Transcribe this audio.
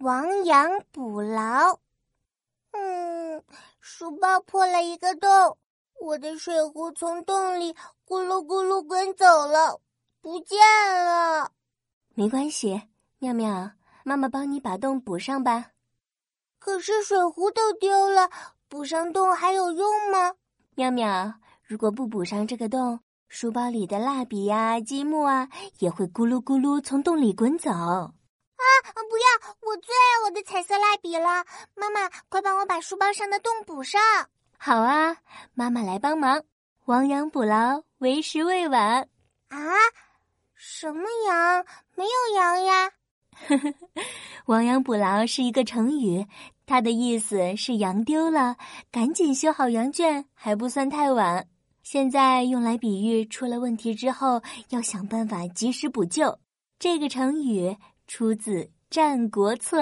亡羊补牢。嗯，书包破了一个洞，我的水壶从洞里咕噜咕噜滚走了，不见了。没关系，妙妙，妈妈帮你把洞补上吧。可是水壶都丢了，补上洞还有用吗？妙妙，如果不补上这个洞，书包里的蜡笔呀、积木啊，也会咕噜咕噜从洞里滚走。啊！不要！我最爱我的彩色蜡笔了。妈妈，快帮我把书包上的洞补上。好啊，妈妈来帮忙。亡羊补牢，为时未晚。啊？什么羊？没有羊呀。亡羊补牢是一个成语，它的意思是羊丢了，赶紧修好羊圈，还不算太晚。现在用来比喻出了问题之后要想办法及时补救。这个成语出自《战国策》。